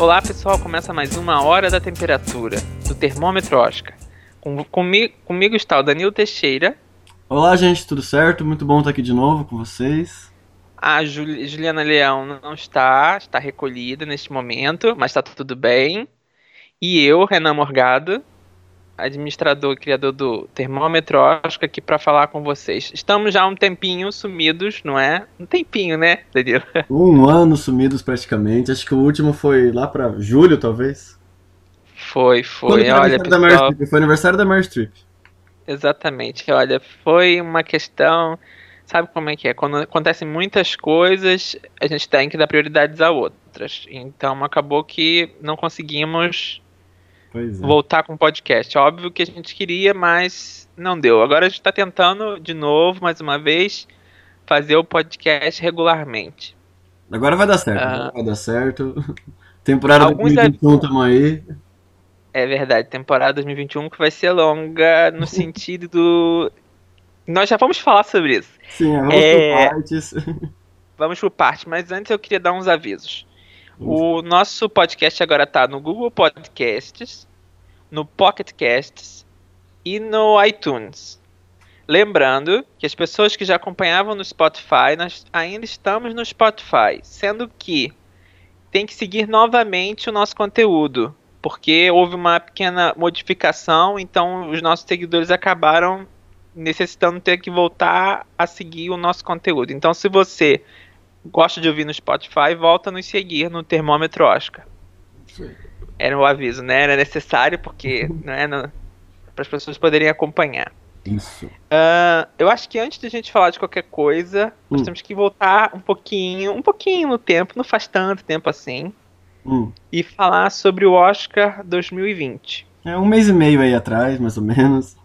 Olá pessoal, começa mais uma Hora da Temperatura, do Termômetro Oscar. Com, comigo, comigo está o Danilo Teixeira. Olá gente, tudo certo? Muito bom estar aqui de novo com vocês. A Juli, Juliana Leão não está, está recolhida neste momento, mas está tudo bem. E eu, Renan Morgado, administrador e criador do Termômetro Oscar, aqui para falar com vocês. Estamos já um tempinho sumidos, não é? Um tempinho, né, Danilo? Um ano sumidos praticamente. Acho que o último foi lá para julho, talvez. Foi, foi. foi Olha, pessoal... Foi aniversário da Mary Streep. Exatamente. Olha, foi uma questão. Sabe como é que é? Quando acontecem muitas coisas, a gente tem que dar prioridades a outras. Então acabou que não conseguimos é. voltar com o podcast. Óbvio que a gente queria, mas não deu. Agora a gente está tentando de novo, mais uma vez, fazer o podcast regularmente. Agora vai dar certo. Ah, vai dar certo. Temporada 2021 estamos aí. É verdade, temporada 2021 que vai ser longa no sentido do. Nós já vamos falar sobre isso. Sim, vamos é... por partes. Vamos por partes, mas antes eu queria dar uns avisos. O nosso podcast agora está no Google Podcasts, no Pocket Casts e no iTunes. Lembrando que as pessoas que já acompanhavam no Spotify, nós ainda estamos no Spotify, sendo que tem que seguir novamente o nosso conteúdo, porque houve uma pequena modificação, então os nossos seguidores acabaram necessitando ter que voltar a seguir o nosso conteúdo. Então, se você gosta de ouvir no Spotify, volta a nos seguir no Termômetro Oscar. Sim. Era um aviso, né? Era necessário porque né, para as pessoas poderem acompanhar. Isso. Uh, eu acho que antes de a gente falar de qualquer coisa, hum. nós temos que voltar um pouquinho, um pouquinho no tempo, não faz tanto tempo assim, hum. e falar sobre o Oscar 2020. É um mês e meio aí atrás, mais ou menos.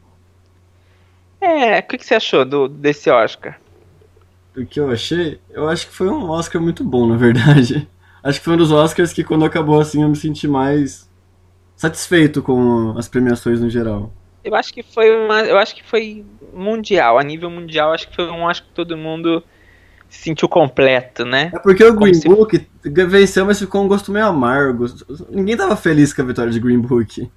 É, o que, que você achou do, desse Oscar? O que eu achei, eu acho que foi um Oscar muito bom, na verdade. Acho que foi um dos Oscars que quando acabou assim eu me senti mais satisfeito com as premiações no geral. Eu acho que foi uma, eu acho que foi mundial, a nível mundial, acho que foi um Oscar que todo mundo se sentiu completo, né? É porque o Green se... Book venceu, mas ficou um gosto meio amargo. Ninguém tava feliz com a vitória de Green Book.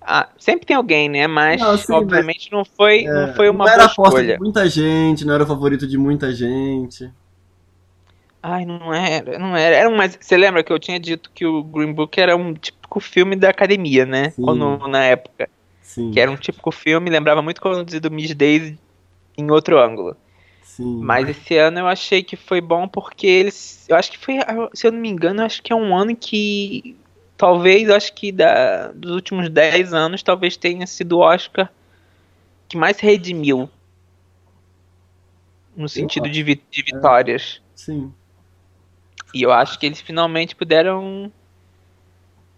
Ah, sempre tem alguém, né? Mas não, sim, obviamente mas, não foi, é, não foi uma não era boa escolha. De muita gente, não era o favorito de muita gente. Ai, não era, não era. era mas você lembra que eu tinha dito que o Green Book era um típico filme da academia, né? Quando, na época. Sim. Que era um típico filme, lembrava muito do Miss Daisy em outro ângulo. Sim. Mas esse ano eu achei que foi bom porque eles. Eu acho que foi. Se eu não me engano, eu acho que é um ano que talvez, acho que da, dos últimos 10 anos, talvez tenha sido o Oscar que mais redimiu. No sentido de, vi de vitórias. É, sim. E eu acho que eles finalmente puderam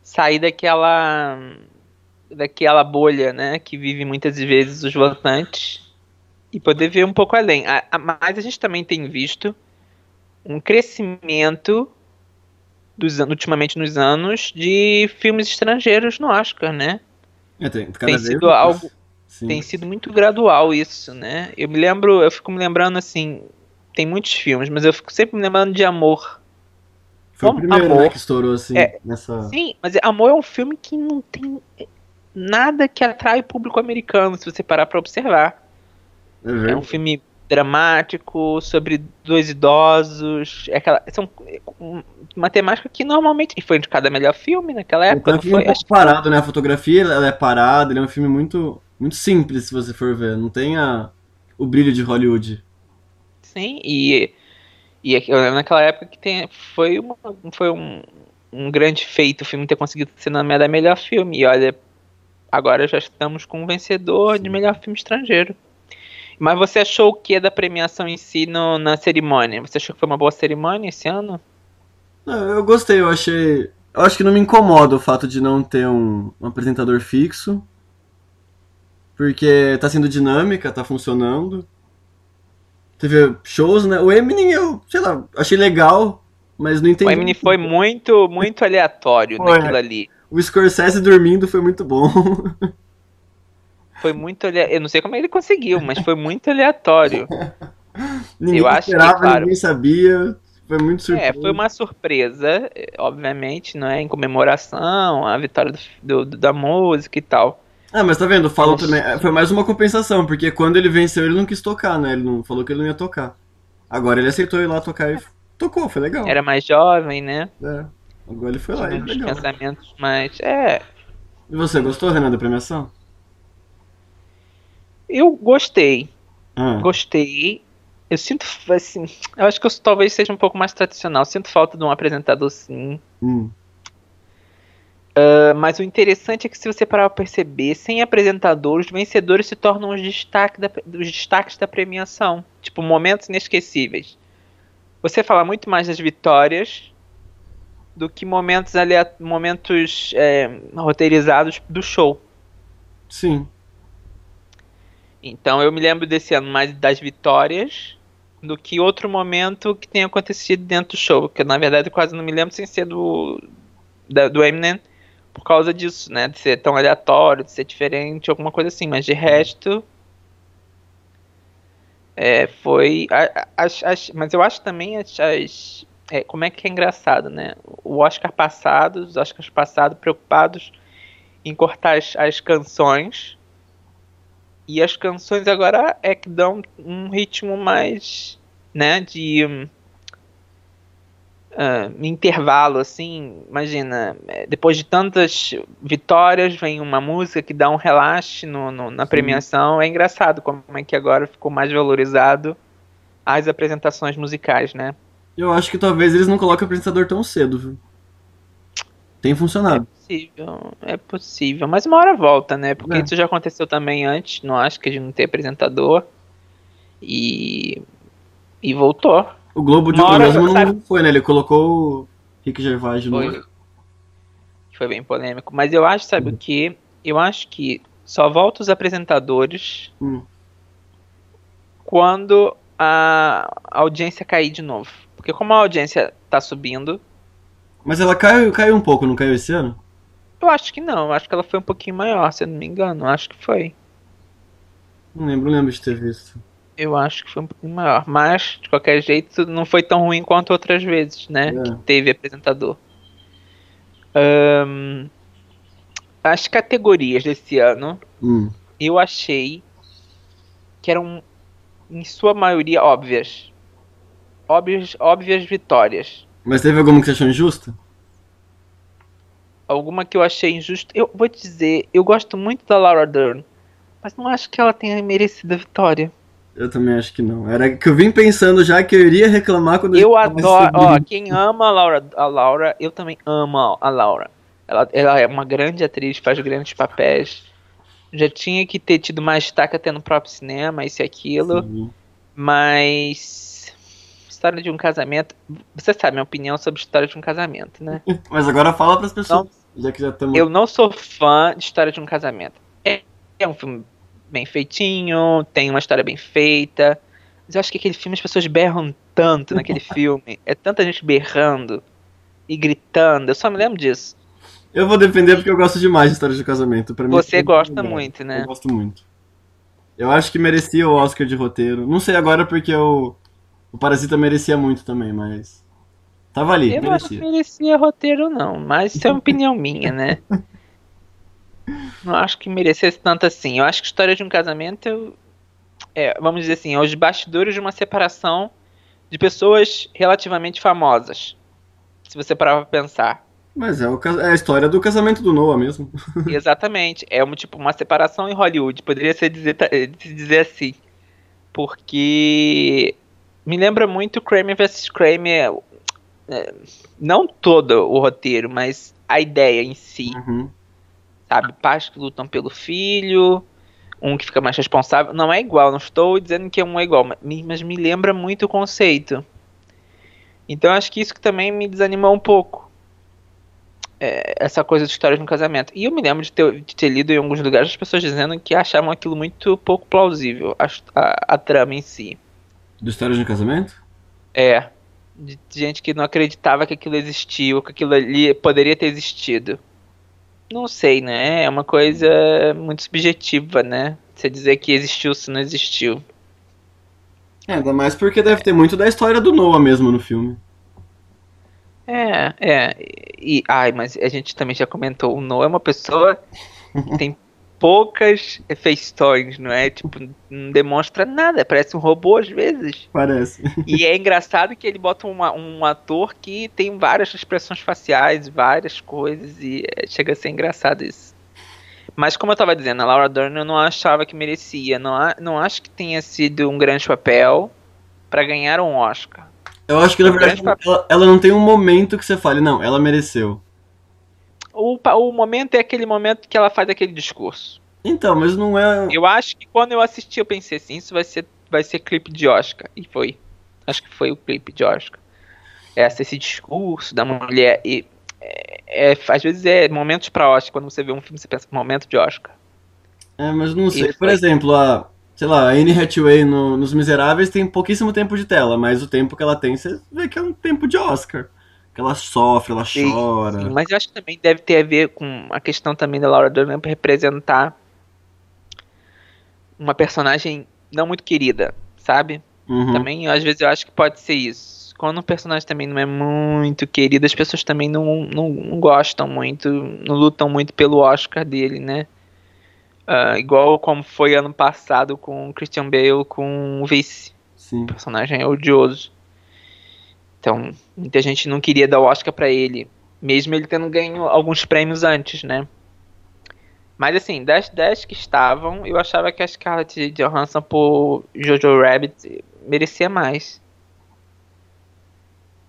sair daquela daquela bolha, né, que vive muitas vezes os votantes e poder ver um pouco além. A, a, mas a gente também tem visto um crescimento dos, ultimamente nos anos de filmes estrangeiros no Oscar, né? É, tem, tem sido algo. Sim. Tem sido muito gradual isso, né? Eu me lembro, eu fico me lembrando assim, tem muitos filmes, mas eu fico sempre me lembrando de Amor. Foi Como, o primeiro né, Amor, né, que estourou assim é, nessa. Sim, mas Amor é um filme que não tem nada que atrai o público americano, se você parar para observar. É, é um filme dramático sobre dois idosos. É aquela, são uma temática que normalmente foi indicada melhor filme naquela época. Então, foi, um pouco parado, né? A fotografia ela é parada, ele é um filme muito, muito simples, se você for ver. Não tem a, o brilho de Hollywood. Sim, e, e naquela época que tem, foi, uma, foi um, um grande feito o filme ter conseguido ser nomeado a melhor filme. E olha, agora já estamos com um vencedor Sim. de melhor filme estrangeiro. Mas você achou o que da premiação em si no, na cerimônia? Você achou que foi uma boa cerimônia esse ano? Eu gostei, eu achei. Eu acho que não me incomoda o fato de não ter um, um apresentador fixo. Porque tá sendo dinâmica, tá funcionando. Teve shows, né? O Eminem eu, sei lá, achei legal, mas não entendi. O Eminem foi muito, muito aleatório naquilo ali. O Scorsese dormindo foi muito bom. Foi muito aleatório. Eu não sei como ele conseguiu, mas foi muito aleatório. ninguém eu acho esperava, que, claro, ninguém sabia. Foi muito surpresa. É, foi uma surpresa, eh, obviamente, não é? Em comemoração, a vitória do, do- da música e tal. Ah, mas tá vendo? Falam Nossa. também. é, Foi mais uma compensação, porque quando ele venceu, ele não quis tocar, né? Ele não falou que ele não ia tocar. Agora ele aceitou ir lá tocar e tocou, foi legal. Era mais jovem, né? É. Agora ele foi lá e Tinha uns legal. pensamentos mais. É, E você, gostou, Renan, da premiação? Eu gostei. Ah, Gostei. Eu sinto, assim, eu acho que eu talvez seja um pouco mais tradicional. Sinto falta de um apresentador, sim. hum. Uh, mas o interessante é que se você parar pra perceber, sem apresentador, os vencedores se tornam os, destaque da, os destaques da premiação. Tipo, momentos inesquecíveis. Você fala muito mais das vitórias do que momentos, momentos é, roteirizados do show. Sim. Então eu me lembro desse ano mais das vitórias do que outro momento que tenha acontecido dentro do show. Que na verdade eu quase não me lembro sem ser do, da- do Eminem por causa disso, né? De ser tão aleatório, de ser diferente, alguma coisa assim. Mas de resto. É, foi. as- as- mas eu acho também as. as- é, como é que é engraçado, né? O Oscar passado, os Oscars passados preocupados em cortar as, as canções. E as canções agora é que dão um ritmo mais, né, de ah, intervalo, assim, imagina, é, depois de tantas vitórias vem uma música que dá um relaxe no, no- na premiação, é engraçado como é que agora ficou mais valorizado as apresentações musicais, né? Eu acho que talvez eles não coloquem o apresentador tão cedo, viu? Tem funcionado. Possível, é possível, mas uma hora volta, né? Porque É. isso já aconteceu também antes, não acho que de não ter apresentador. E. E voltou. O Globo de Ouro mesmo não sabe- foi, né? Ele colocou o Rick Gervais de novo. Foi. Foi bem polêmico. Mas eu acho, sabe o que? Eu acho que só volta os apresentadores Hum. quando a audiência cair de novo. Porque como a audiência tá subindo, Mas ela caiu, caiu um pouco, não caiu esse ano? eu acho que não. Eu acho que ela foi um pouquinho maior, se eu não me engano. Eu acho que foi. Não lembro, não lembro de ter visto. Eu acho que foi um pouquinho maior. Mas, de qualquer jeito, não foi tão ruim quanto outras vezes, né? É. Que teve apresentador. Ahn, as categorias desse ano, Hum. eu achei que eram, em sua maioria, óbvias. Óbvias, óbvias vitórias. Mas teve alguma que você achou injusta? Alguma que eu achei injusta. Eu vou te dizer, eu gosto muito da Laura Dern. Mas não acho que ela tenha merecido a vitória. Eu também acho que não. Era que eu vim pensando já que eu iria reclamar quando Eu gente adoro. Ó, quem ama a Laura, a Laura, eu também amo a Laura. Ela, ela é uma grande atriz, faz grandes papéis. Já tinha que ter tido mais destaque até no próprio cinema, isso e aquilo. Sim. Mas. História de um casamento. Você sabe minha opinião sobre história de um casamento, né? Mas agora fala pras pessoas. Já que já estamos. Eu não sou fã de história de um casamento. É, é um filme bem feitinho, tem uma história bem feita. Mas eu acho que aquele filme as pessoas berram tanto naquele filme. É tanta gente berrando e gritando. Eu só me lembro disso. Eu vou defender porque eu gosto demais de história de casamento. Pra Você gosta muito, né? Eu gosto muito. Eu acho que merecia o Oscar de roteiro. Não sei agora porque o, o Parasita merecia muito também, mas. Tava ali, Eu não merecia. merecia roteiro, não. Mas isso é uma opinião minha, né? Não acho que merecesse tanto assim. Eu acho que história de um casamento é, vamos dizer assim, é os bastidores de uma separação de pessoas relativamente famosas. Se você parar pra pensar. Mas é, o é a história do casamento do Noah mesmo. Exatamente. É uma, tipo, uma separação em Hollywood. Poderia ser dizer, eh, se dizer assim. Porque me lembra muito Kramer vs. Kramer. é, não todo o roteiro, mas a ideia em si. Uhum. Sabe? Pais que lutam pelo filho. Um que fica mais responsável. Não é igual, não estou dizendo que um é igual, mas me- mas me lembra muito o conceito. Então acho que isso que também me desanimou um pouco. É, essa coisa de histórias no casamento. E eu me lembro de ter, de ter lido em alguns lugares as pessoas dizendo que achavam aquilo muito pouco plausível, a, a, a trama em si. Do História de um Casamento? É. De gente que não acreditava que aquilo existiu, que aquilo ali poderia ter existido. Não sei, né? É uma coisa muito subjetiva, né? Você dizer que existiu se não existiu. É, ainda mais porque deve ter muito da história do Noah mesmo no filme. É, é. E, ai, mas a gente também já comentou, o Noah é uma pessoa que tem poucas feições, não é? Tipo, não demonstra nada, parece um robô às vezes. Parece. E é engraçado que ele bota uma, um ator que tem várias expressões faciais, várias coisas, e é, chega a ser engraçado isso. Mas como eu tava dizendo, a Laura Dern eu não achava que merecia. Não, não acho que tenha sido um grande papel para ganhar um Oscar. Eu acho que na verdade ela, ela, não tem um momento que você fale, não, ela mereceu. O, o momento é aquele momento que ela faz aquele discurso. Então, mas não é. Eu acho que quando eu assisti, eu pensei assim, isso vai ser, vai ser clipe de Oscar. E foi. Acho que foi o clipe de Oscar. Essa, esse discurso da mulher. E, é, é, às vezes é momentos pra Oscar. Quando você vê um filme, você pensa momento de Oscar. É, mas não sei. Por exemplo, a, sei lá, a Anne Hathaway no, nos Miseráveis tem pouquíssimo tempo de tela, mas o tempo que ela tem, você vê que é um tempo de Oscar. Que ela sofre, ela sim, chora. Sim, mas eu acho que também deve ter a ver com a questão também da Laura Dern representar uma personagem não muito querida, sabe? Uhum. Também, às vezes, eu acho que pode ser isso. Quando um personagem também não é muito querido, as pessoas também não, não, não gostam muito, não lutam muito pelo Oscar dele, né? Uh, igual como foi ano passado com o Christian Bale com o Vice. Sim. O personagem é odioso. Então, muita gente não queria dar o Oscar para ele, mesmo ele tendo ganho alguns prêmios antes, né? Mas assim, das 10 que estavam, eu achava que a Scarlett Johansson por Jojo Rabbit merecia mais.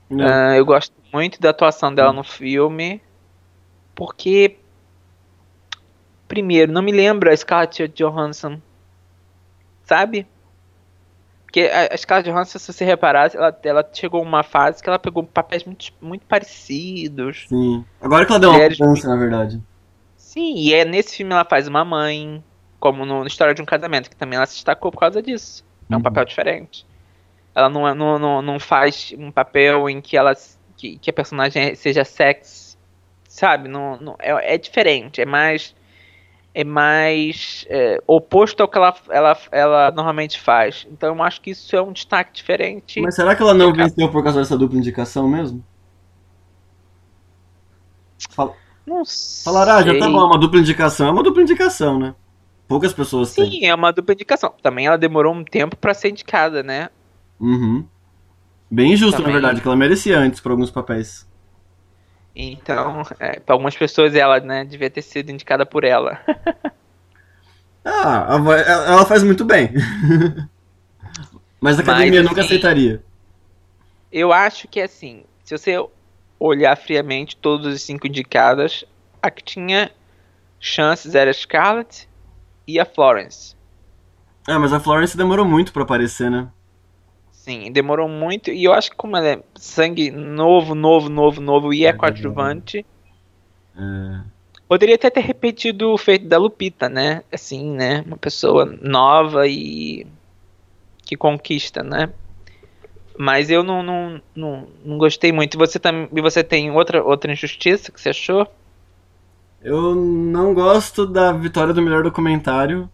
Uh, eu gosto muito da atuação dela no filme, porque primeiro, não me lembro a Scarlett Johansson, sabe? Porque a, Scarlett Johansson, se você reparar, ela, ela chegou uma fase que ela pegou papéis muito, muito parecidos. Sim. Agora que ela deu uma mudança, na verdade. Sim, e é nesse filme ela faz uma mãe, como no, no História de um Casamento, que também ela se destacou por causa disso. É um uhum. papel diferente. Ela não, é, não, não, não faz um papel em que ela que, que a personagem seja sexy, sabe? Não, não, é, é diferente, é mais é mais é, oposto ao que ela, ela, ela normalmente faz. Então eu acho que isso é um destaque diferente. Mas será que ela não venceu por causa dessa dupla indicação mesmo? Fala. Não sei. Falaram, ah, já tá bom, é uma dupla indicação. É uma dupla indicação, né? Poucas pessoas Sim, têm. Sim, é uma dupla indicação. Também ela demorou um tempo para ser indicada, né? Uhum. Bem injusto, Também... na verdade, que ela merecia antes por alguns papéis. Então, é, para algumas pessoas ela, né, devia ter sido indicada por ela. ah, ela faz muito bem. Mas a academia Mas, nunca assim, aceitaria. Eu acho que assim, se você olhar friamente todos os cinco indicadas, a que tinha chances era a Scarlett e a Florence. É, mas a Florence demorou muito para aparecer, né? Sim, demorou muito. E eu acho que como ela é sangue novo, novo, novo, novo e é, coadjuvante. É. Poderia até ter repetido o feito da Lupita, né? Assim, né? Uma pessoa nova e que conquista, né? Mas eu não, não, não, não gostei muito. E você, tam, e você tem outra, outra injustiça que você achou? Eu não gosto da vitória do melhor documentário.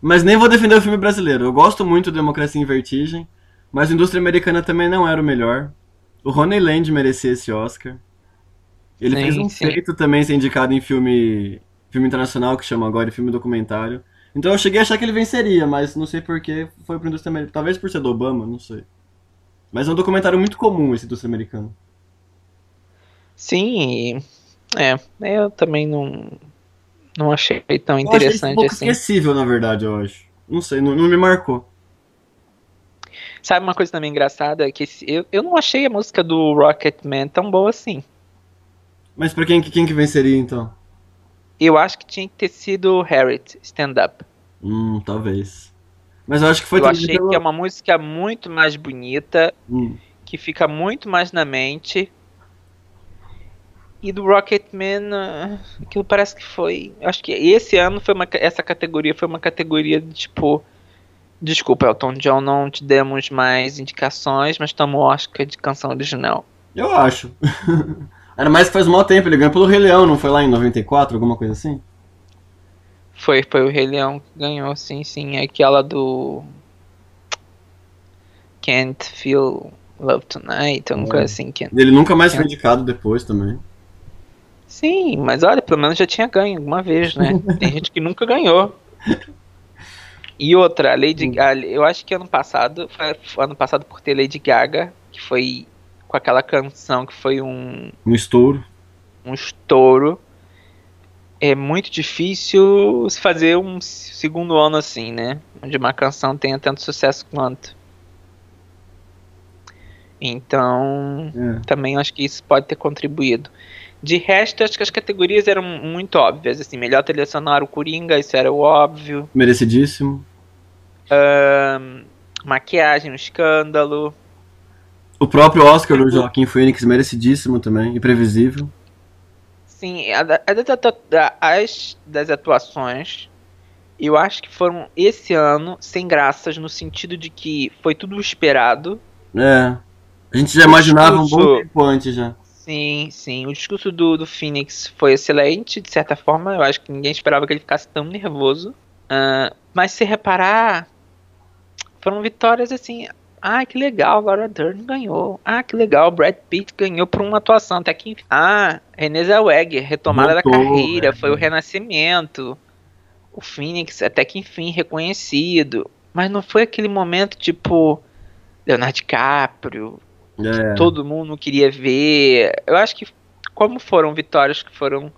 Mas nem vou defender o filme brasileiro. Eu gosto muito de Democracia em Vertigem. Mas a indústria americana também não era o melhor. O Ronnie Land merecia esse Oscar. Ele sim, fez um sim. feito também ser indicado em filme, filme internacional, que chama agora filme documentário. Então eu cheguei a achar que ele venceria, mas não sei porquê foi pra indústria americana. Talvez por ser do Obama, não sei. Mas é um documentário muito comum esse indústria americana. Sim, é, eu também não, não achei tão eu interessante achei um pouco assim. esquecível, na verdade, eu acho. Não sei, não, não me marcou. Sabe uma coisa também engraçada? Que eu, eu não achei a música do Rocketman tão boa assim. Mas pra quem, quem que venceria então? Eu acho que tinha que ter sido Harriet, Stand Up. Hum, talvez. Mas eu acho que foi Eu achei pelo... que é uma música muito mais bonita, hum. que fica muito mais na mente. E do Rocketman, uh, aquilo parece que foi. Acho que esse ano foi uma, essa categoria foi uma categoria de tipo Desculpa, Elton John, não te demos mais indicações, mas o Oscar de canção original. Eu acho. Era mais que faz um tempo, ele ganhou pelo Rei Leão, não foi lá em 94, alguma coisa assim? Foi, foi o Rei Leão que ganhou, sim, sim. É aquela do. Can't Feel. Love Tonight, alguma É. coisa assim. Que... Ele nunca mais foi indicado depois também. Sim, mas olha, pelo menos já tinha ganho alguma vez, né? Tem gente que nunca ganhou. E outra, a Lady a- eu acho que ano passado, foi, foi ano passado por ter Lady Gaga, que foi com aquela canção que foi um, Um estouro. um estouro. É muito difícil se fazer um segundo ano assim, né? Onde uma canção tenha tanto sucesso quanto. Então, É. também acho que isso pode ter contribuído. De resto, acho que as categorias eram muito óbvias, assim, melhor trilha sonora, o Coringa, isso era o óbvio. Merecidíssimo. Maquiagem, o escândalo. O próprio Oscar do Joaquim Phoenix, merecidíssimo também. Imprevisível. Sim, a a da- as das atuações, eu acho que foram esse ano sem graças, no sentido de que foi tudo esperado. É. A gente já imaginava um bom discurso- tempo antes já. Sim, sim. O discurso do, do Phoenix foi excelente, de certa forma. Eu acho que ninguém esperava que ele ficasse tão nervoso. Ah, mas se reparar, foram vitórias assim. Ah, que legal, Laura Dern ganhou. Ah, que legal, Brad Pitt ganhou por uma atuação. Até que. Ah, Renée Zellweger, retomada da Voltou, carreira, é. foi o renascimento. O Phoenix, até que enfim, reconhecido. Mas não foi aquele momento tipo. Leonardo DiCaprio, É. todo mundo queria ver. Eu acho que como foram vitórias que foram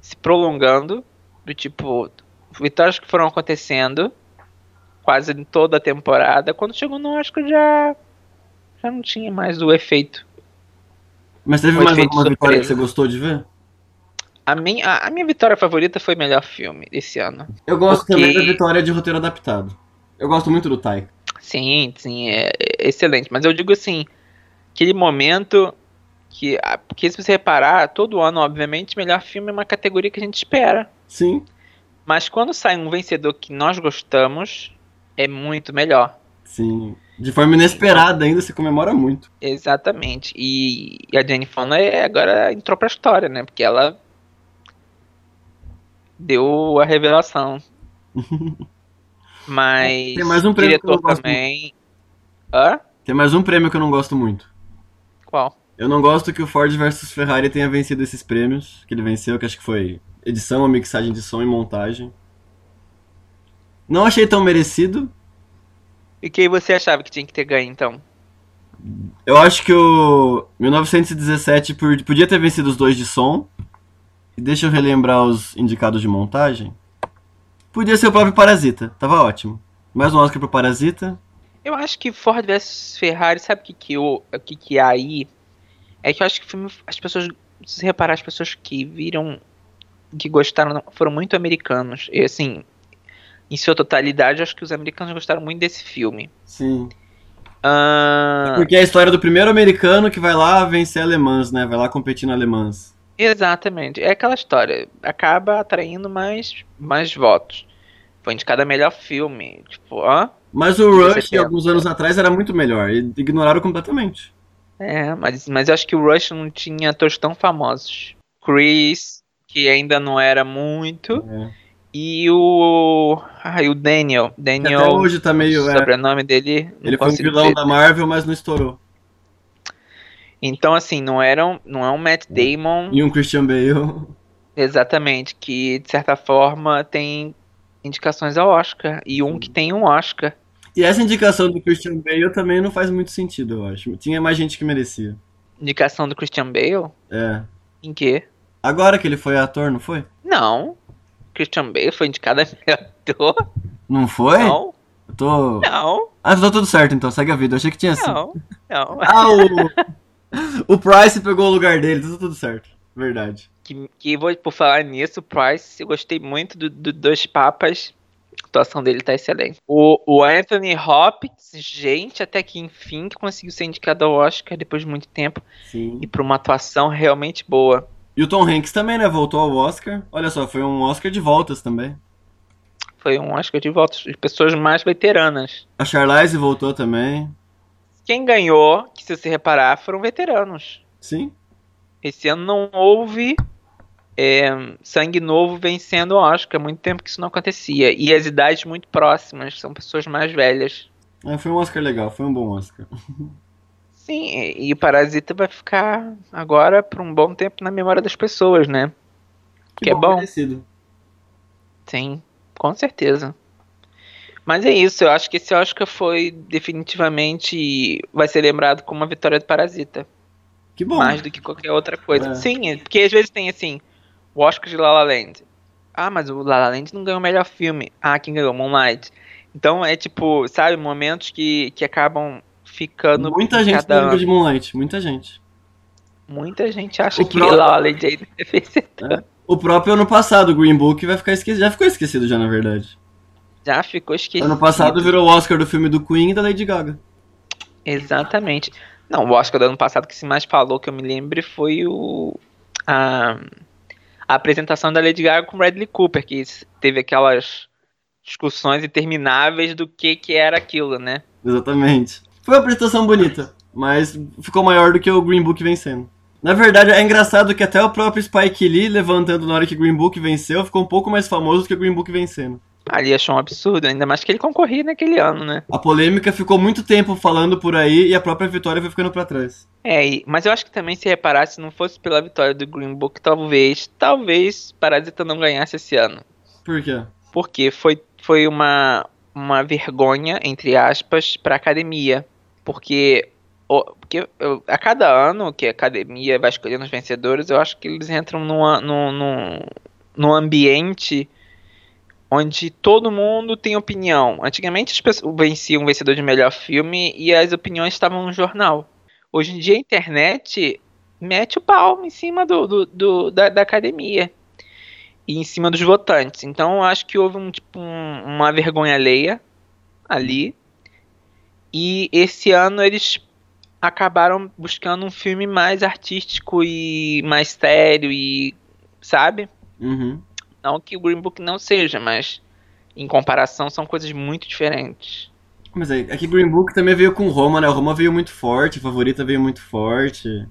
se prolongando, do tipo, vitórias que foram acontecendo quase em toda a temporada, quando chegou no Oscar já já não tinha mais o efeito. Mas teve Foi mais alguma vitória que surpresa. você gostou de ver? A minha, a, a minha vitória favorita foi melhor filme desse ano. Eu gosto Porque- também da vitória de roteiro adaptado. Eu gosto muito do Taika. Sim, sim, é, é excelente. Mas eu digo assim, aquele momento que, porque se você reparar, todo ano, obviamente, melhor filme é uma categoria que a gente espera. Sim, Mas quando sai um vencedor que nós gostamos, é muito melhor. sim. De forma inesperada ainda, se comemora muito. Exatamente. E, e a Jane Fonda é- agora entrou pra história, né? Porque ela deu a revelação. Mas Tem mais um prêmio que eu não gosto também. Hã? Tem mais um prêmio que eu não gosto muito. Qual? Eu não gosto que o Ford versus Ferrari tenha vencido esses prêmios que ele venceu, que acho que foi edição, mixagem de som e montagem. Não achei tão merecido. E quem você achava que tinha que ter ganho, então? Eu acho que o 1917 por- podia ter vencido os dois de som. E deixa eu relembrar os indicados de montagem. Podia ser o próprio Parasita, tava ótimo. Mais um Oscar pro Parasita. Eu acho que Ford vs Ferrari, sabe o que que, eu, o que que há aí? É que eu acho que o filme, as pessoas, se reparar, as pessoas que viram, que gostaram, foram muito americanos. E assim, em sua totalidade, acho que os americanos gostaram muito desse filme. Sim. Ah, Porque é a história do primeiro americano que vai lá vencer alemãs, né? Vai lá competir na alemãs. exatamente. É aquela história. Acaba atraindo mais, mais votos. Foi indicado a melhor filme. Tipo, hã? Mas o Rush, alguns anos atrás, era muito melhor. E ignoraram completamente. É, mas, mas eu acho que o Rush não tinha atores tão famosos. Chris, que ainda não era muito. É. E o. Ai, o Daniel. Que Daniel. até hoje tá meio. o é, sobrenome dele. não ele foi um vilão dizer. da Marvel, mas não estourou. Então, assim, não, era um, não é um Matt Damon. E um Christian Bale. Exatamente. Que, de certa forma, tem indicações ao Oscar. E um que tem um Oscar. E essa indicação do Christian Bale também não faz muito sentido, eu acho. Tinha mais gente que merecia. Indicação do Christian Bale? É. Em quê? Agora que ele foi ator, não foi? Não. Christian Bale foi indicado a melhor ator? Não foi? Não, Eu tô. não, Ah, tá tudo certo então, segue a vida. Eu achei que tinha sido. não, não. Ah, o. o Price pegou o lugar dele, tá tudo certo. Verdade. Que, que vou por falar nisso, Price, eu gostei muito do, do Dois Papas. A atuação dele tá excelente. O, o Anthony Hopkins, gente, até que enfim que conseguiu ser indicado ao Oscar depois de muito tempo Sim. e por uma atuação realmente boa. E o Tom Hanks também, né? Voltou ao Oscar. Olha só, foi um Oscar de voltas também. Foi um Oscar de volta de pessoas mais veteranas. A Charlize voltou também. Quem ganhou, que se você reparar, foram veteranos. Sim. Esse ano não houve é, sangue novo vencendo o Oscar. Há muito tempo que isso não acontecia. E as idades muito próximas, são pessoas mais velhas. É, foi um Oscar legal, foi um bom Oscar. Sim, e, e o Parasita vai ficar agora por um bom tempo na memória das pessoas, né? Que, é bom. merecido. Sim, com certeza. Mas é isso, eu acho que esse Oscar foi definitivamente. Vai ser lembrado como uma vitória do Parasita. Que bom. Mais do que qualquer outra coisa. É. Sim, é- porque às vezes tem assim, o Oscar de La La Land. Ah, mas o La La Land não ganhou o melhor filme. Ah, quem ganhou? Moonlight. Então é tipo, sabe, momentos que, que acabam ficando. Muita gente cada lembra de Moonlight, muita gente. Muita gente acha O que próprio- La Land ainda é. O próprio ano passado, o Green Book, vai ficar esquecido. Já ficou esquecido já, na verdade. Já ficou esquecido. Ano passado virou o Oscar do filme do Queen e da Lady Gaga. Exatamente. Não, o Oscar do ano passado que se mais falou que eu me lembre foi o a, a apresentação da Lady Gaga com Bradley Cooper, que teve aquelas discussões intermináveis do que que era aquilo, né? Exatamente. Foi uma apresentação bonita, mas ficou maior do que o Green Book vencendo. Na verdade, é engraçado que até o próprio Spike Lee, levantando na hora que Green Book venceu, ficou um pouco mais famoso do que o Green Book vencendo. Ali achou um absurdo, ainda mais que ele concorria naquele ano, né? A polêmica ficou muito tempo falando por aí e a própria vitória foi ficando pra trás. É, mas eu acho que também se reparasse, se não fosse pela vitória do Green Book, talvez, talvez Parasita não ganhasse esse ano. Por quê? porque foi, foi uma, uma vergonha, entre aspas, para a academia. Porque, porque a cada ano que a academia vai escolhendo os vencedores, eu acho que eles entram num, ambiente onde todo mundo tem opinião. Antigamente as pessoas venciam o vencedor de melhor filme e as opiniões estavam no jornal. Hoje em dia a internet mete o pau em cima do, do- do- da, da academia e em cima dos votantes. Então eu acho que houve um, tipo, um- uma vergonha alheia ali. E esse ano eles acabaram buscando um filme mais artístico e mais sério e sabe? Uhum. Não que o Green Book não seja, mas em comparação são coisas muito diferentes. Mas é, é que Green Book também veio com Roma, né? O Roma veio muito forte, favorita veio muito forte.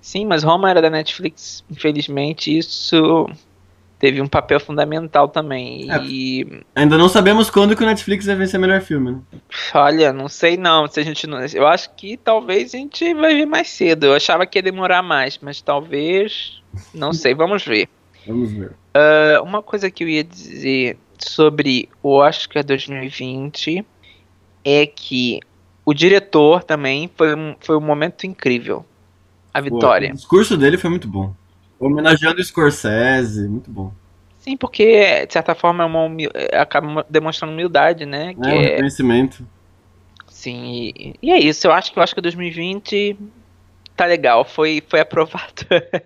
Sim, mas Roma era da Netflix. Infelizmente, isso teve um papel fundamental também. É. E Ainda não sabemos quando que o Netflix vai vencer melhor filme, né? olha, não sei não. Se a gente não, eu acho que talvez a gente vai ver mais cedo. Eu achava que ia demorar mais, mas talvez, não sei. Vamos ver. Vamos ver. Uh, uma coisa que eu ia dizer sobre o Oscar 2020 é que o diretor também foi um, foi um momento incrível. A vitória. O discurso dele foi muito bom. Homenageando o Scorsese, muito bom. Sim, porque de certa forma é uma humil- é, acaba demonstrando humildade, né? Que É, um é, reconhecimento. sim, e, e é isso. Eu acho que eu acho que 2020 tá legal, foi, foi aprovado.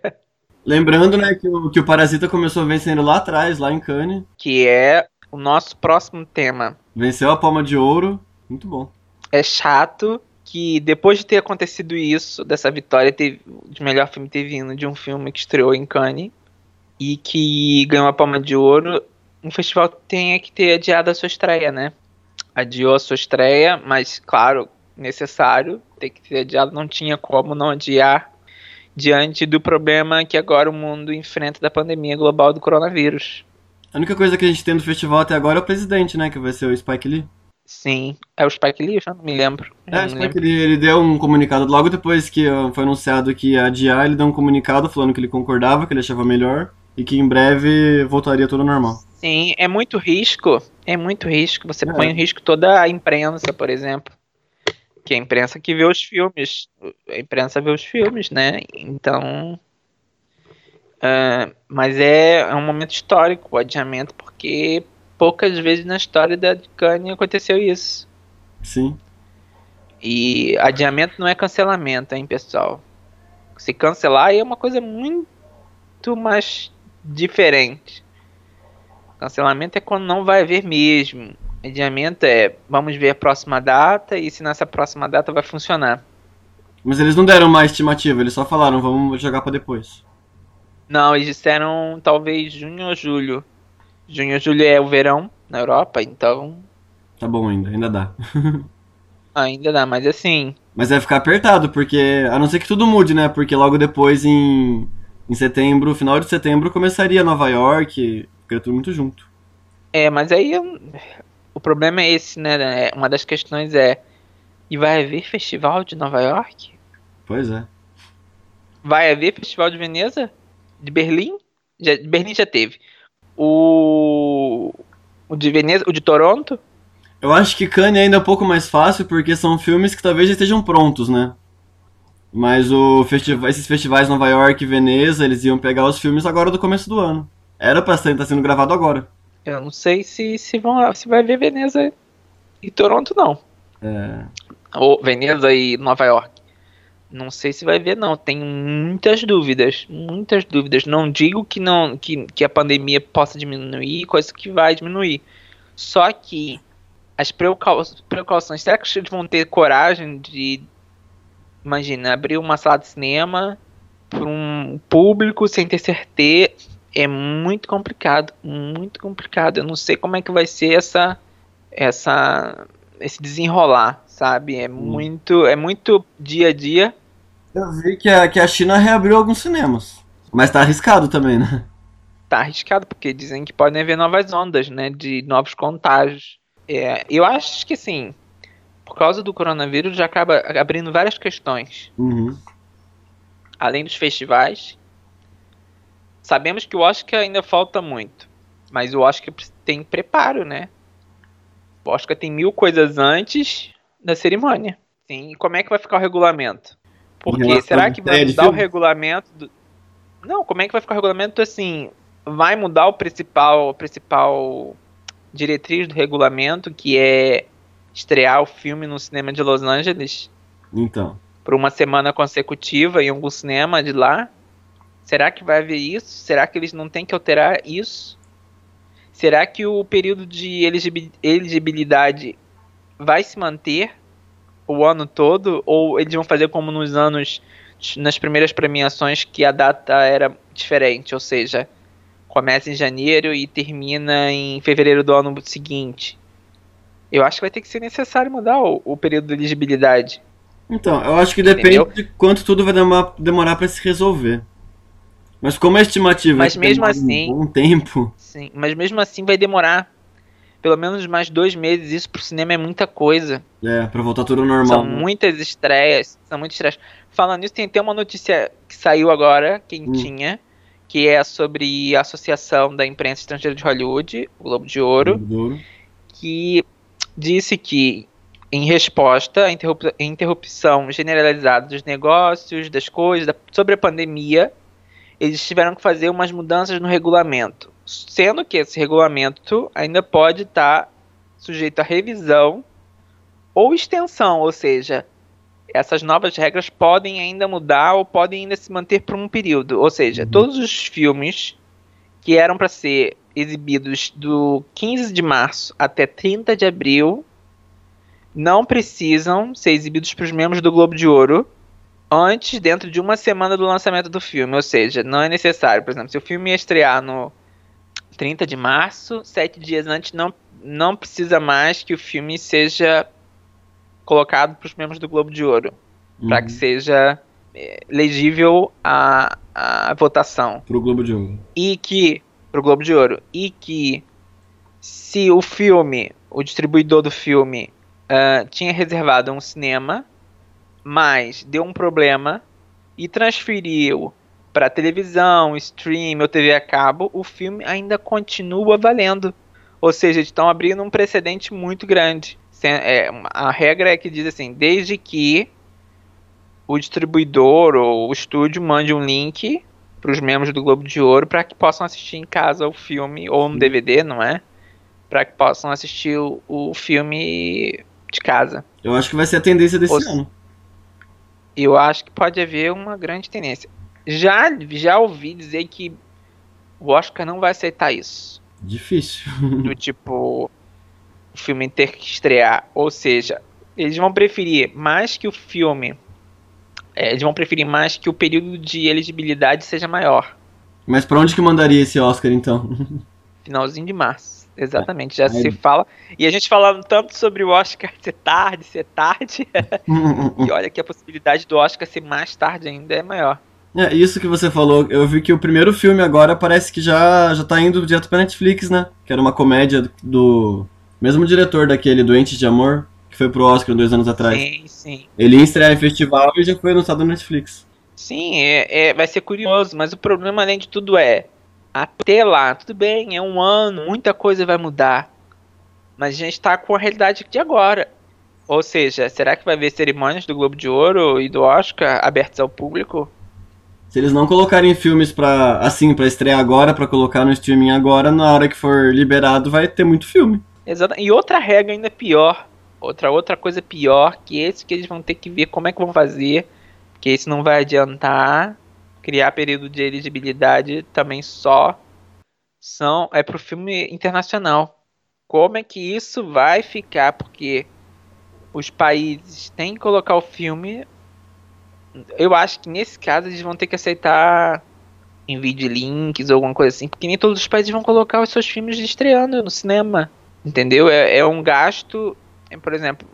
Lembrando, né, que o, que o Parasita começou vencendo lá atrás, lá em Cannes. que é o nosso próximo tema. Venceu a Palma de Ouro. Muito bom. É chato que depois de ter acontecido isso, dessa vitória ter, de melhor filme ter vindo de um filme que estreou em Cannes e que ganhou a Palma de Ouro, um festival tenha que ter adiado a sua estreia, né? Adiou a sua estreia, mas claro, necessário ter que ter adiado, não tinha como não adiar diante do problema que agora o mundo enfrenta da pandemia global do coronavírus. A única coisa que a gente tem do festival até agora é o presidente, né, que vai ser o Spike Lee. Sim, é o Spike Lee, eu já não me lembro. É, o Spike. Lee, ele deu um comunicado, logo depois que ó, foi anunciado que ia adiar, ele deu um comunicado falando que ele concordava, que ele achava melhor, e que em breve voltaria tudo ao normal. Sim, é muito risco. É muito risco. Você É. põe em risco toda a imprensa, por exemplo. Que é a imprensa que vê os filmes. A imprensa vê os filmes, né? Então. ah, mas é, é um momento histórico o adiamento, porque poucas vezes na história da Cannes aconteceu isso. Sim. E adiamento não é cancelamento, hein, pessoal? Se cancelar é uma coisa muito mais diferente. Cancelamento é quando não vai haver mesmo. Adiamento é vamos ver a próxima data e se nessa próxima data vai funcionar. Mas eles não deram uma estimativa, eles só falaram, vamos jogar pra depois. Não, eles disseram talvez junho ou julho. Junho ou julho é o verão na Europa, então Tá bom ainda, ainda dá. ainda dá, mas assim, Mas vai ficar apertado, porque. A não ser que tudo mude, né? Porque logo depois, em, em setembro, final de setembro, começaria Nova York. Ficaria tudo muito junto. É, mas aí o problema é esse, né? É, Uma das questões é. E vai haver festival de Nova York? Pois é. Vai haver Festival de Veneza? De Berlim? Já, de Berlim já teve. O. O de Veneza, o de Toronto? Eu acho que Cannes ainda é um pouco mais fácil porque são filmes que talvez já estejam prontos, né? Mas o festiva esses festivais Nova York e Veneza, eles iam pegar os filmes agora do começo do ano. Era pra estar tá sendo gravado agora. Eu não sei se, se, vão, se vai ver Veneza e Toronto, não. É. Ou Veneza e Nova York. Não sei se vai ver, não. Tenho muitas dúvidas. Muitas dúvidas. Não digo que não que, que a pandemia possa diminuir, coisa que vai diminuir. Só que as precau precauções, será que eles vão ter coragem de. Imagina, abrir uma sala de cinema para um público sem ter certeza. É muito complicado. Muito complicado. Eu não sei como é que vai ser essa. essa esse desenrolar, sabe? É hum. muito. É muito dia a dia eu vi que a, que a China reabriu alguns cinemas. Mas tá arriscado também, né? Tá arriscado, porque dizem que podem haver novas ondas, né? De novos contágios. É, eu acho que sim. Por causa do coronavírus, já acaba abrindo várias questões. Uhum. Além dos festivais. Sabemos que o Oscar ainda falta muito. Mas o Oscar tem preparo, né? O Oscar tem mil coisas antes da cerimônia. Sim, e como é que vai ficar o regulamento? Porque será que vai mudar o regulamento? Do... Não, como é que vai ficar o regulamento assim? Vai mudar o principal, o principal diretriz do regulamento, que é estrear o filme no cinema de Los Angeles? Então. Por uma semana consecutiva em algum cinema de lá? Será que vai haver isso? Será que eles não têm que alterar isso? Será que o período de elegibilidade vai se manter? O ano todo, ou eles vão fazer como nos anos, nas primeiras premiações, que a data era diferente, ou seja, começa em janeiro e termina em fevereiro do ano seguinte. Eu acho que vai ter que ser necessário mudar o, o período de elegibilidade. Então, eu acho que depende Entendeu? de quanto tudo vai demorar, para se resolver. Mas como a estimativa mas mesmo assim, um bom tempo. Sim, mas mesmo assim vai demorar pelo menos mais dois meses. Isso pro cinema é muita coisa. É, pra voltar tudo normal. São né? muitas estreias. São muitas estreias. Falando nisso, tem até uma notícia que saiu agora, quentinha, hum. que é sobre a Associação da Imprensa Estrangeira de Hollywood, o Globo de Ouro, Globo de Ouro. que disse que, em resposta à interrup interrupção generalizada dos negócios, das coisas, da, sobre a pandemia, eles tiveram que fazer umas mudanças no regulamento sendo que esse regulamento ainda pode estar tá sujeito a revisão ou extensão, ou seja, essas novas regras podem ainda mudar ou podem ainda se manter por um período. Ou seja, uhum. todos os filmes que eram para ser exibidos do 15 de março até 30 de abril não precisam ser exibidos para os membros do Globo de Ouro antes, dentro de uma semana do lançamento do filme. Ou seja, não é necessário, por exemplo, se o filme ia estrear no 30 de março, sete dias antes, não, não precisa mais que o filme seja colocado para os membros do Globo de Ouro, uhum. para que seja é, legível a, a votação. Para o Globo de Ouro. E que para o Globo de Ouro e que se o filme, o distribuidor do filme uh, tinha reservado um cinema, mas deu um problema e transferiu para televisão, stream ou TV a cabo, o filme ainda continua valendo. Ou seja, estão abrindo um precedente muito grande. É, a regra é que diz assim: desde que o distribuidor ou o estúdio mande um link para os membros do Globo de Ouro para que possam assistir em casa o filme ou no DVD, não é? Para que possam assistir o, o, filme de casa. Eu acho que vai ser a tendência desse ou, ano. Eu acho que pode haver uma grande tendência. Já, já ouvi dizer que o Oscar não vai aceitar isso. Difícil. Do tipo, o filme ter que estrear. Ou seja, eles vão preferir mais que o filme. É, eles vão preferir mais que o período de elegibilidade seja maior. Mas para onde que mandaria esse Oscar então? Finalzinho de março. Exatamente, já se fala. E a gente falando tanto sobre o Oscar ser tarde, ser tarde. e olha que a possibilidade do Oscar ser mais tarde ainda é maior. É, isso que você falou, eu vi que o primeiro filme agora parece que já, já tá indo direto pra Netflix, né? Que era uma comédia do mesmo diretor daquele Doente de Amor, que foi pro Oscar dois anos atrás. Sim, sim. Ele ia estrear em festival e já foi anunciado no Netflix. Sim, é, é, vai ser curioso, mas o problema, além de tudo, é até lá, tudo bem, é um ano, muita coisa vai mudar. Mas a gente tá com a realidade de agora. Ou seja, será que vai haver cerimônias do Globo de Ouro e do Oscar abertas ao público? Se eles não colocarem filmes pra, assim, pra estrear agora, pra colocar no streaming agora, na hora que for liberado, vai ter muito filme. Exato. E outra regra ainda pior, outra outra coisa pior, que esse que eles vão ter que ver como é que vão fazer, que esse não vai adiantar criar período de elegibilidade também só são é pro filme internacional. Como é que isso vai ficar? Porque os países têm que colocar o filme. Eu acho que nesse caso eles vão ter que aceitar envio links ou alguma coisa assim, porque nem todos os países vão colocar os seus filmes estreando no cinema. Entendeu? É, é um gasto, é, por exemplo,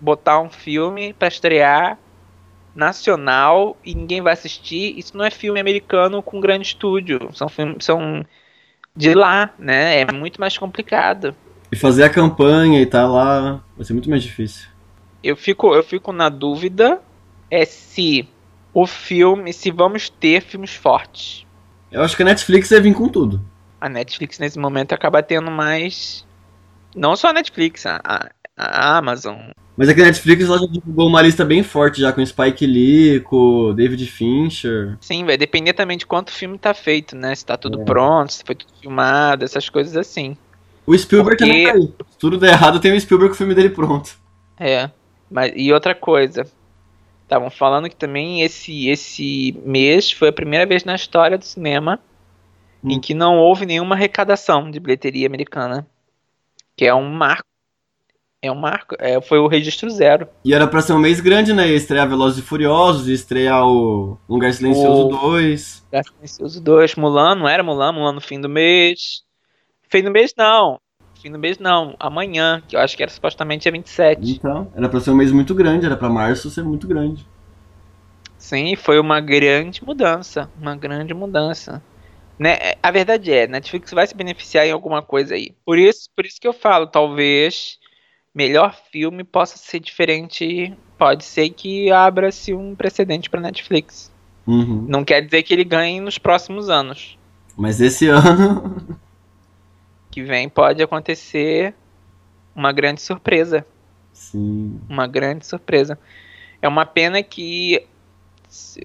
botar um filme para estrear nacional e ninguém vai assistir. Isso não é filme americano com grande estúdio. São filmes são de lá, né? É muito mais complicado. E fazer a campanha e tá lá vai ser muito mais difícil. Eu fico, eu fico na dúvida é se o filme, se vamos ter filmes fortes. Eu acho que a Netflix vai vir com tudo. A Netflix nesse momento acaba tendo mais. Não só a Netflix, a, a Amazon. Mas é que a Netflix ela já divulgou uma lista bem forte já com Spike Lee, com David Fincher. Sim, vai depender também de quanto filme tá feito, né? Se tá tudo é. pronto, se foi tudo filmado, essas coisas assim. O Spielberg Porque... também tá aí. Se tudo der errado, tem o Spielberg com o filme dele pronto. É. Mas, e outra coisa. Estavam falando que também esse, esse mês foi a primeira vez na história do cinema hum. em que não houve nenhuma arrecadação de bilheteria americana. Que é um marco é um marco, é, foi o registro zero. E era pra ser um mês grande, né? Ia estrear Velozes e Furiosos, ia estrear o Lugar Silencioso o... 2. Lugar Silencioso 2, Mulan, não era Mulan, Mulan no fim do mês. Fim do mês não, fim do mês não, amanhã, que eu acho que era supostamente dia 27. Então, era pra ser um mês muito grande, era pra março ser muito grande. Sim, foi uma grande mudança, uma grande mudança. Né? A verdade é, Netflix vai se beneficiar em alguma coisa aí. Por isso, por isso que eu falo, talvez melhor filme possa ser diferente. Pode ser que abra-se um precedente para Netflix. Uhum. Não quer dizer que ele ganhe nos próximos anos. Mas esse ano. Que vem pode acontecer uma grande surpresa. Sim. Uma grande surpresa. É uma pena que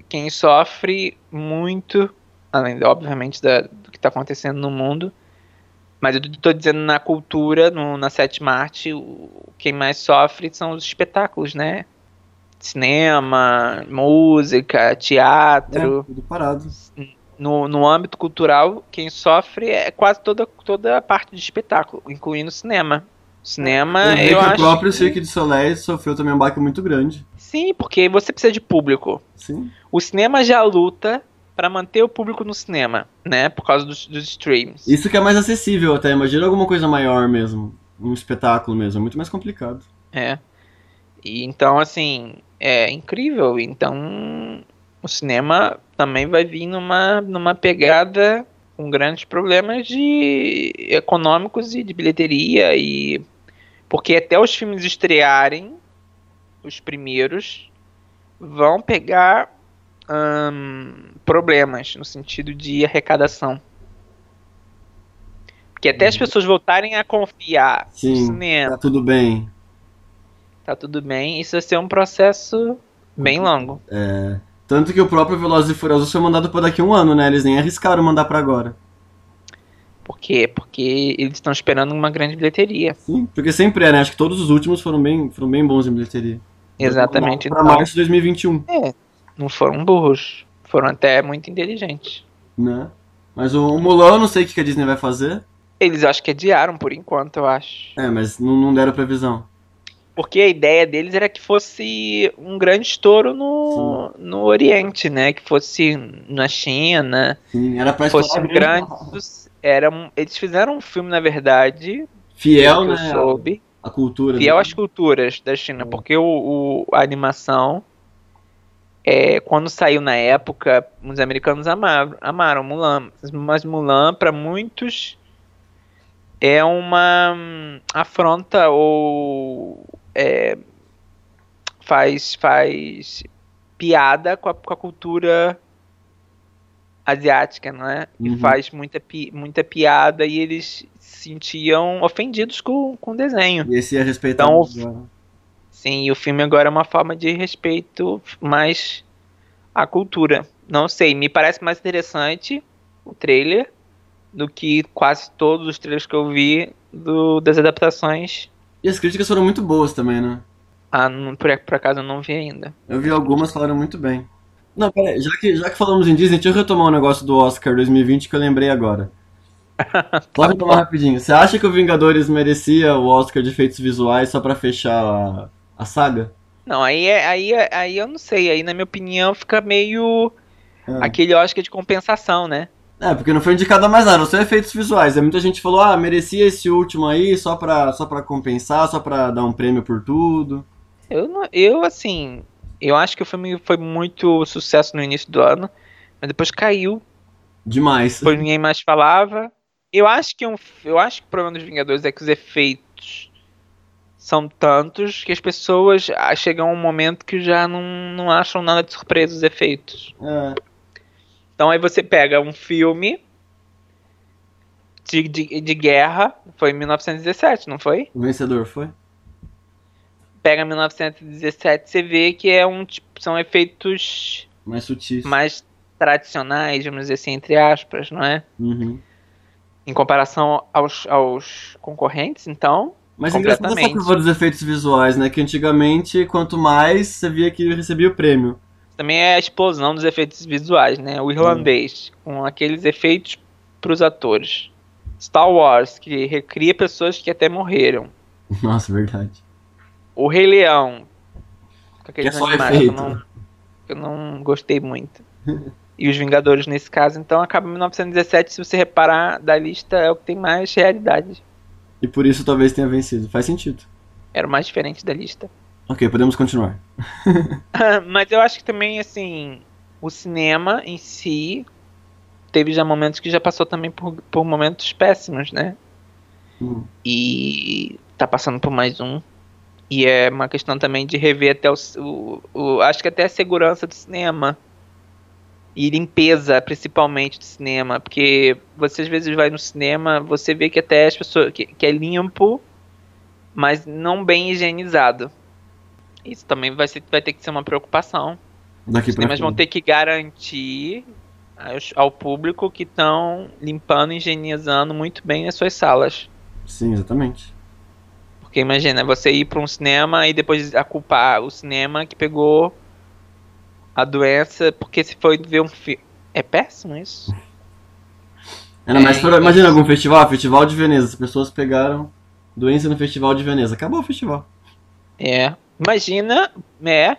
quem sofre muito, além, obviamente, da, do que está acontecendo no mundo, mas eu tô dizendo na cultura, no, na sétima arte, o, quem mais sofre são os espetáculos, né? Cinema, música, teatro. É, tudo parado. No, no âmbito cultural, quem sofre é quase toda, toda a parte de espetáculo, incluindo o cinema. Cinema, eu, eu que acho. O próprio Cirque de Soleil sofreu também um baque muito grande. Sim, porque você precisa de público. Sim. O cinema já luta para manter o público no cinema, né? Por causa dos, dos streams. Isso que é mais acessível até. Imagina alguma coisa maior mesmo. Um espetáculo mesmo. É muito mais complicado. É. E então, assim, é incrível. Então, o cinema também vai vir numa, numa pegada com grandes problemas de econômicos e de bilheteria e porque até os filmes estrearem os primeiros vão pegar problemas no sentido de arrecadação. Porque até as uhum. pessoas voltarem a confiar Sim, no cinema. Tá tudo bem. Tá tudo bem. Isso vai ser um processo bem longo. É. Tanto que o próprio Velozes e Furiosos foi mandado para daqui a um ano, né? Eles nem arriscaram mandar para agora. Por quê? Porque eles estão esperando uma grande bilheteria. Sim, porque sempre é, né? Acho que todos os últimos foram bem, foram bem bons em bilheteria. Exatamente. Para então, março de 2021. É, não foram burros. Foram até muito inteligentes. Né? Mas o Mulan eu não sei o que a Disney vai fazer. Eles acho que adiaram por enquanto, eu acho. É, mas não, não deram previsão. Porque a ideia deles era que fosse um grande estouro no, no Oriente, né? Que fosse na China. Sim, era pra fosse um grande. Era, eles fizeram um filme, na verdade. Fiel, né? Soube, a cultura. Fiel às culturas da China. É. Porque o, o, a animação é, quando saiu na época, os americanos amaram, amaram Mulan, mas Mulan para muitos é uma hum, afronta ou é, faz, faz piada com a, com a cultura asiática, não é? E Uhum. faz muita, pi- muita piada e eles se sentiam ofendidos com, com o desenho. E esse é respeitado. Então, Sim, e o filme agora é uma forma de respeito mais à cultura. Não sei, me parece mais interessante o trailer do que quase todos os trailers que eu vi do, das adaptações. E as críticas foram muito boas também, né? Ah, não, por, por acaso eu não vi ainda. Eu vi algumas falaram muito bem. Não, peraí, já que, já que falamos em Disney, deixa eu retomar um negócio do Oscar 2020 que eu lembrei agora. Só retomar rapidinho. Você acha que o Vingadores merecia o Oscar de efeitos visuais só pra fechar a, a saga? Não, aí, é, aí, é- aí eu não sei. Aí, na minha opinião, fica meio Ah. aquele Oscar de compensação, né? É, porque não foi indicado a mais nada, só efeitos visuais. Muita gente falou, ah, merecia esse último aí só pra, só pra compensar, só pra dar um prêmio por tudo. Eu, não- eu, assim, eu acho que o filme foi muito sucesso no início do ano, mas depois caiu, Demais. depois ninguém mais falava. Eu acho que um, eu acho que o problema dos Vingadores é que os efeitos são tantos que as pessoas ah, chegam a um momento que já não, não acham nada de surpresa os efeitos. É, Então aí você pega um filme de, de, de guerra, foi em 1917, não foi? o vencedor foi? Pega 1917, você vê que é um tipo, são efeitos Mais sutis. mais tradicionais, vamos dizer assim, entre aspas, não é? Uhum. Em comparação aos, aos concorrentes, então. Mas é engraçado essa curva dos efeitos visuais, né? Que antigamente, quanto mais, você via que recebia o prêmio. Também é a explosão dos efeitos visuais, né? O irlandês, com aqueles efeitos para os atores. Star Wars, que recria pessoas que até morreram. Nossa, verdade. O Rei Leão, com Que é aqueles só animais que eu efeito. não, que eu não gostei muito. E os Vingadores nesse caso, então acaba em 1917, se você reparar da lista, é o que tem mais realidade. E por isso talvez tenha vencido. Faz sentido. Era o mais diferente da lista. Ok, podemos continuar. Mas eu acho que também, assim, o cinema em si teve já momentos que já passou também por, por momentos péssimos, né? Hum. E tá passando por mais um. E é uma questão também de rever até o, o, o- Acho que até a segurança do cinema. E limpeza, principalmente, do cinema. Porque você às vezes vai no cinema, você vê que até as pessoas. que, que é limpo, mas não bem higienizado. Isso também vai, ser, vai ter que ser uma preocupação. Daqui Os pra cinemas vão ter que garantir ao público que estão limpando higienizando muito bem as suas salas. Sim, exatamente. Porque imagina, você ir para um cinema e depois a culpar o cinema que pegou a doença porque se foi ver um filme. É péssimo isso? É, mais pra, então- imagina algum festival, Festival de Veneza. As pessoas pegaram doença no Festival de Veneza. Acabou o festival. É. Imagina, é.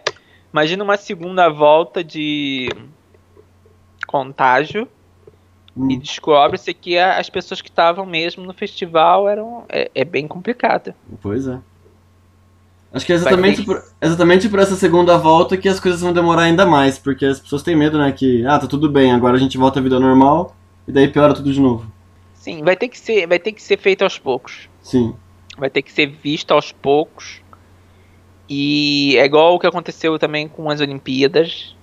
Imagina uma segunda volta de contágio Hum. e descobre-se que as pessoas que estavam mesmo no festival eram. É, é bem complicado. Pois é. Acho que é exatamente por, exatamente por essa segunda volta que as coisas vão demorar ainda mais, porque as pessoas têm medo, né, que, ah, tá tudo bem, agora a gente volta à vida normal, e daí piora tudo de novo. Sim, vai ter que ser, vai ter que ser feito aos poucos. Sim. Vai ter que ser visto aos poucos. E é igual o que aconteceu também com as Olimpíadas.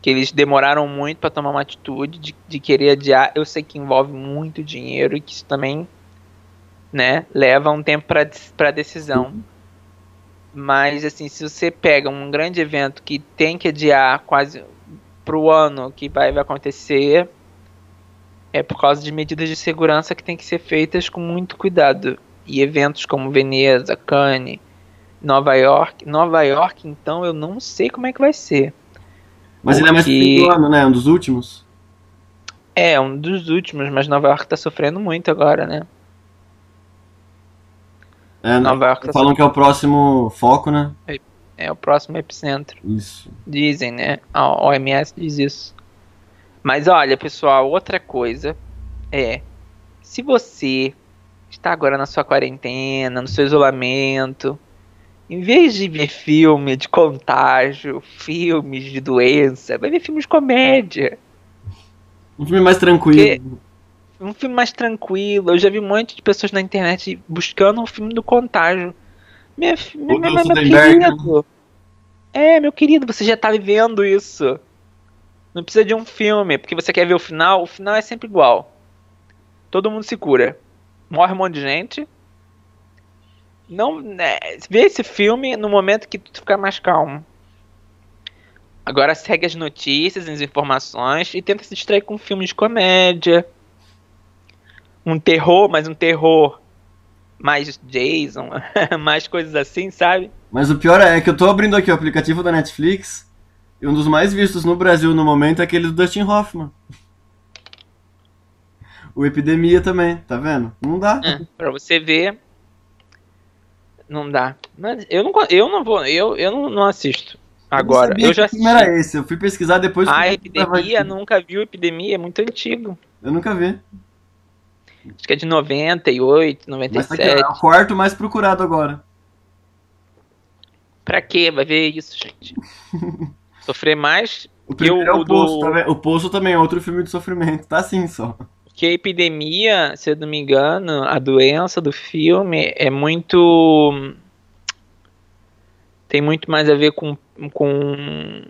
Que eles demoraram muito para tomar uma atitude de, de querer adiar. Eu sei que envolve muito dinheiro e que isso também né, leva um tempo para decisão. Mas assim, se você pega um grande evento que tem que adiar quase pro ano que vai, vai acontecer, é por causa de medidas de segurança que tem que ser feitas com muito cuidado. E eventos como Veneza, Cannes, Nova York. Nova York, então, eu não sei como é que vai ser. Mas ele é mais Porque- ano, né, um dos últimos. É, um dos últimos, mas Nova York tá sofrendo muito agora, né? É, Nova York tá falam que é o próximo foco, né? É o próximo epicentro. Isso. Dizem, né? A OMS diz isso. Mas olha, pessoal, outra coisa é: se você está agora na sua quarentena, no seu isolamento, em vez de ver filme de contágio, filmes de doença, vai ver filmes de comédia. Um filme mais tranquilo. Um filme mais tranquilo. Eu já vi um monte de pessoas na internet buscando um filme do contágio. Minha, fi- meu, meu querido. É, meu querido, você já tá vivendo isso. Não precisa de um filme, porque você quer ver o final. O final é sempre igual. Todo mundo se cura. Morre um monte de gente. Não, né, vê esse filme no momento que tu ficar mais calmo. Agora segue as notícias, as informações e tenta se distrair com um filme de comédia. Um terror, mas um terror mais Jason, mais coisas assim, sabe? Mas o pior é que eu tô abrindo aqui o aplicativo da Netflix e um dos mais vistos no Brasil no momento é aquele do Dustin Hoffman. O Epidemia também, tá vendo? Não dá. É, pra você ver. Não dá. Mas eu não, eu não vou. Eu, eu não, não assisto. Agora, sabia eu já assisti. era esse. Eu fui pesquisar depois. A que eu tava Epidemia, nunca viu Epidemia, é muito antigo. Eu nunca vi. Acho que é de 98, Mas tá aqui, 97. é o quarto mais procurado agora. Pra quê? Vai ver isso, gente. Sofrer mais O primeiro é o o Poço, do. tá? O Poço também é outro filme de sofrimento. Tá assim só. Porque a epidemia, se eu não me engano, a doença do filme é muito. Tem muito mais a ver com. com...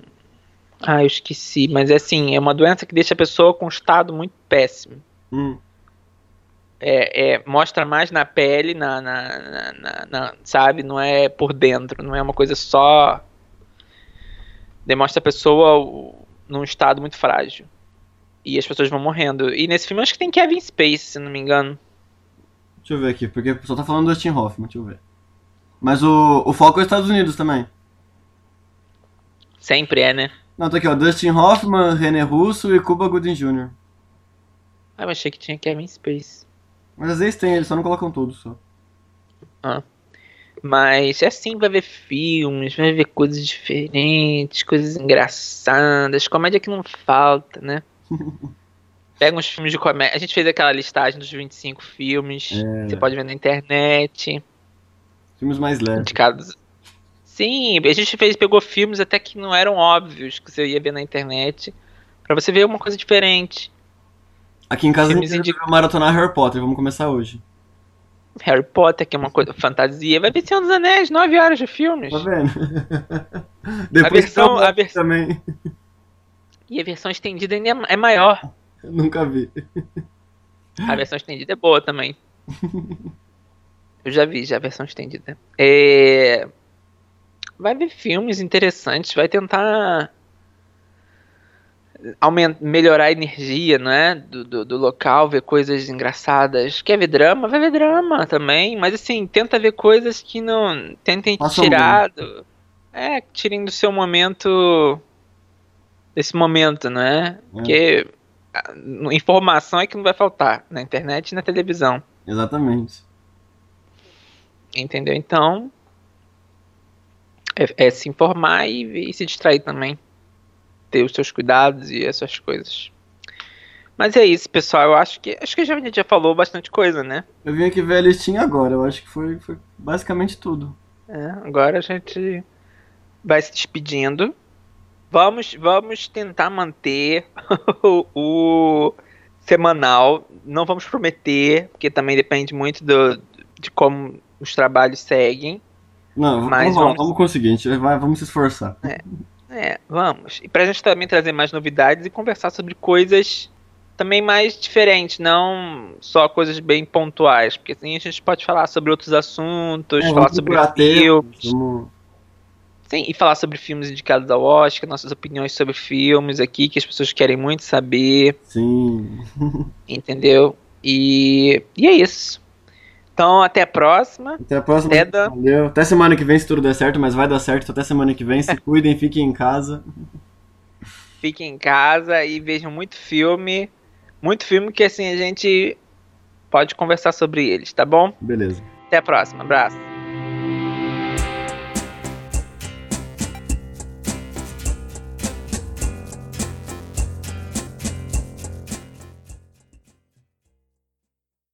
Ah, eu esqueci, mas é assim, é uma doença que deixa a pessoa com um estado muito péssimo. Hum. É, é, mostra mais na pele, na, na, na- na- sabe? Não é por dentro, não é uma coisa só. Demonstra a pessoa num estado muito frágil. E as pessoas vão morrendo. E nesse filme acho que tem Kevin Space, se não me engano. Deixa eu ver aqui, porque o pessoal tá falando do Dustin Hoffman, deixa eu ver. Mas o, o foco é os Estados Unidos também. Sempre é, né? Não, tá aqui, ó. Dustin Hoffman, René Russo e Cuba Gooding Jr. Ah, eu achei que tinha Kevin Space. Mas às vezes tem, eles só não colocam todos só. Mas é assim, vai ver filmes, vai ver coisas diferentes, coisas engraçadas, comédia que não falta, né? Pega uns filmes de comédia. A gente fez aquela listagem dos 25 filmes. É. Você pode ver na internet. Filmes mais leves. Indicados. Sim, a gente fez, pegou filmes até que não eram óbvios que você ia ver na internet. Pra você ver uma coisa diferente. Aqui em casa a Filmes gente indi- vai maratonar Harry Potter, vamos começar hoje. Harry Potter, que é uma coisa fantasia. Vai ver Senhor dos Anéis, 9 horas de filmes. Tá vendo? Depois versão- tem o a vers- também. E a versão estendida ainda é é maior. Nunca vi. A versão estendida é boa também. Eu já vi já a versão estendida. É... Vai ver filmes interessantes, vai tentar aumentar, melhorar a energia, não é? Do, do, do local, ver coisas engraçadas. Quer ver drama? Vai ver drama também. Mas assim, tenta ver coisas que não. Tentem Façam tirar. Do, é, tirem do seu momento. Desse momento, não é? Porque informação é que não vai faltar na internet e na televisão. Exatamente. Entendeu? Então. É, é se informar e, e se distrair também. Ter os seus cuidados e essas coisas. Mas é isso, pessoal. Eu acho que. Acho que a gente já falou bastante coisa, né? Eu vim aqui ver a listinha agora, eu acho que foi, foi basicamente tudo. É, agora a gente vai se despedindo. Vamos, vamos tentar manter o, o semanal. Não vamos prometer, porque também depende muito do, de como os trabalhos seguem. Não, Mas vamos, vamos- vamos conseguir, a gente vai, vamos se esforçar. É, vamos. E pra gente também trazer mais novidades e conversar sobre coisas também mais diferentes, não só coisas bem pontuais, porque assim a gente pode falar sobre outros assuntos, É, falar sobre filmes. vamos- Sim, e falar sobre filmes indicados ao Oscar, nossas opiniões sobre filmes aqui, que as pessoas querem muito saber, Sim. entendeu? E, e é isso. Então, até a próxima. Até a próxima. Até da- Valeu. Até semana que vem, se tudo der certo, mas vai dar certo. Até semana que vem. Se cuidem, fiquem em casa. Fiquem em casa e vejam muito filme. Muito filme que assim a gente pode conversar sobre eles, tá bom? Beleza. Até a próxima. Abraço.